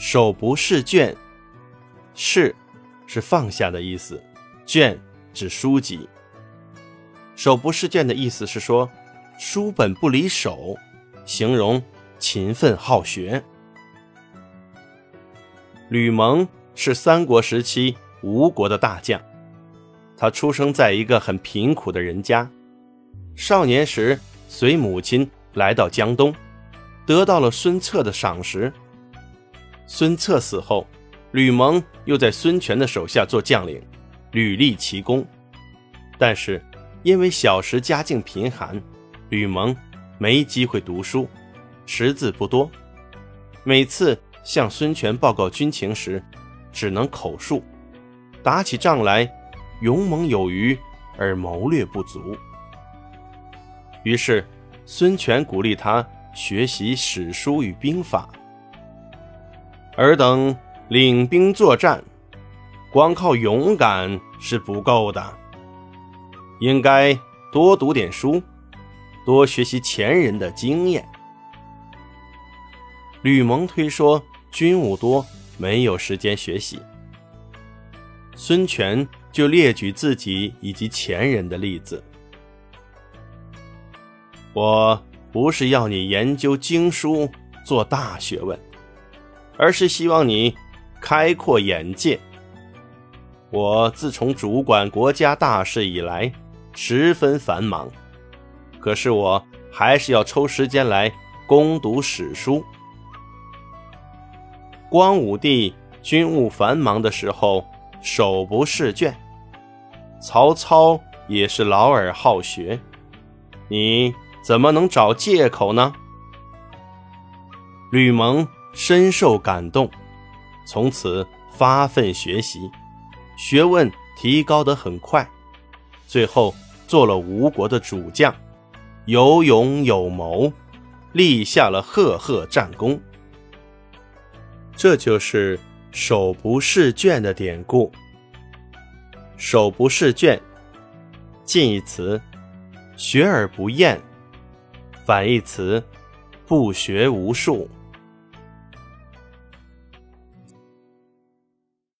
手不释卷，释是放下的意思，卷指书籍。手不释卷的意思是说，书本不离手，形容勤奋好学。吕蒙是三国时期吴国的大将，他出生在一个很贫苦的人家，少年时随母亲来到江东，得到了孙策的赏识。孙策死后，吕蒙又在孙权的手下做将领，屡立奇功。但是因为小时家境贫寒，吕蒙没机会读书，识字不多。每次向孙权报告军情时，只能口述，打起仗来勇猛有余，而谋略不足。于是孙权鼓励他学习史书与兵法。尔等领兵作战，光靠勇敢是不够的，应该多读点书，多学习前人的经验。吕蒙推说军务多，没有时间学习。孙权就列举自己以及前人的例子。我不是要你研究经书，做大学问。而是希望你开阔眼界。我自从主管国家大事以来，十分繁忙，可是我还是要抽时间来攻读史书。光武帝军务繁忙的时候，手不释卷；曹操也是劳而好学，你怎么能找借口呢？吕蒙。深受感动，从此发奋学习，学问提高得很快，最后做了吴国的主将，有勇有谋，立下了赫赫战功。这就是“手不释卷”的典故。“手不释卷”近义词“学而不厌”，反义词“不学无术”。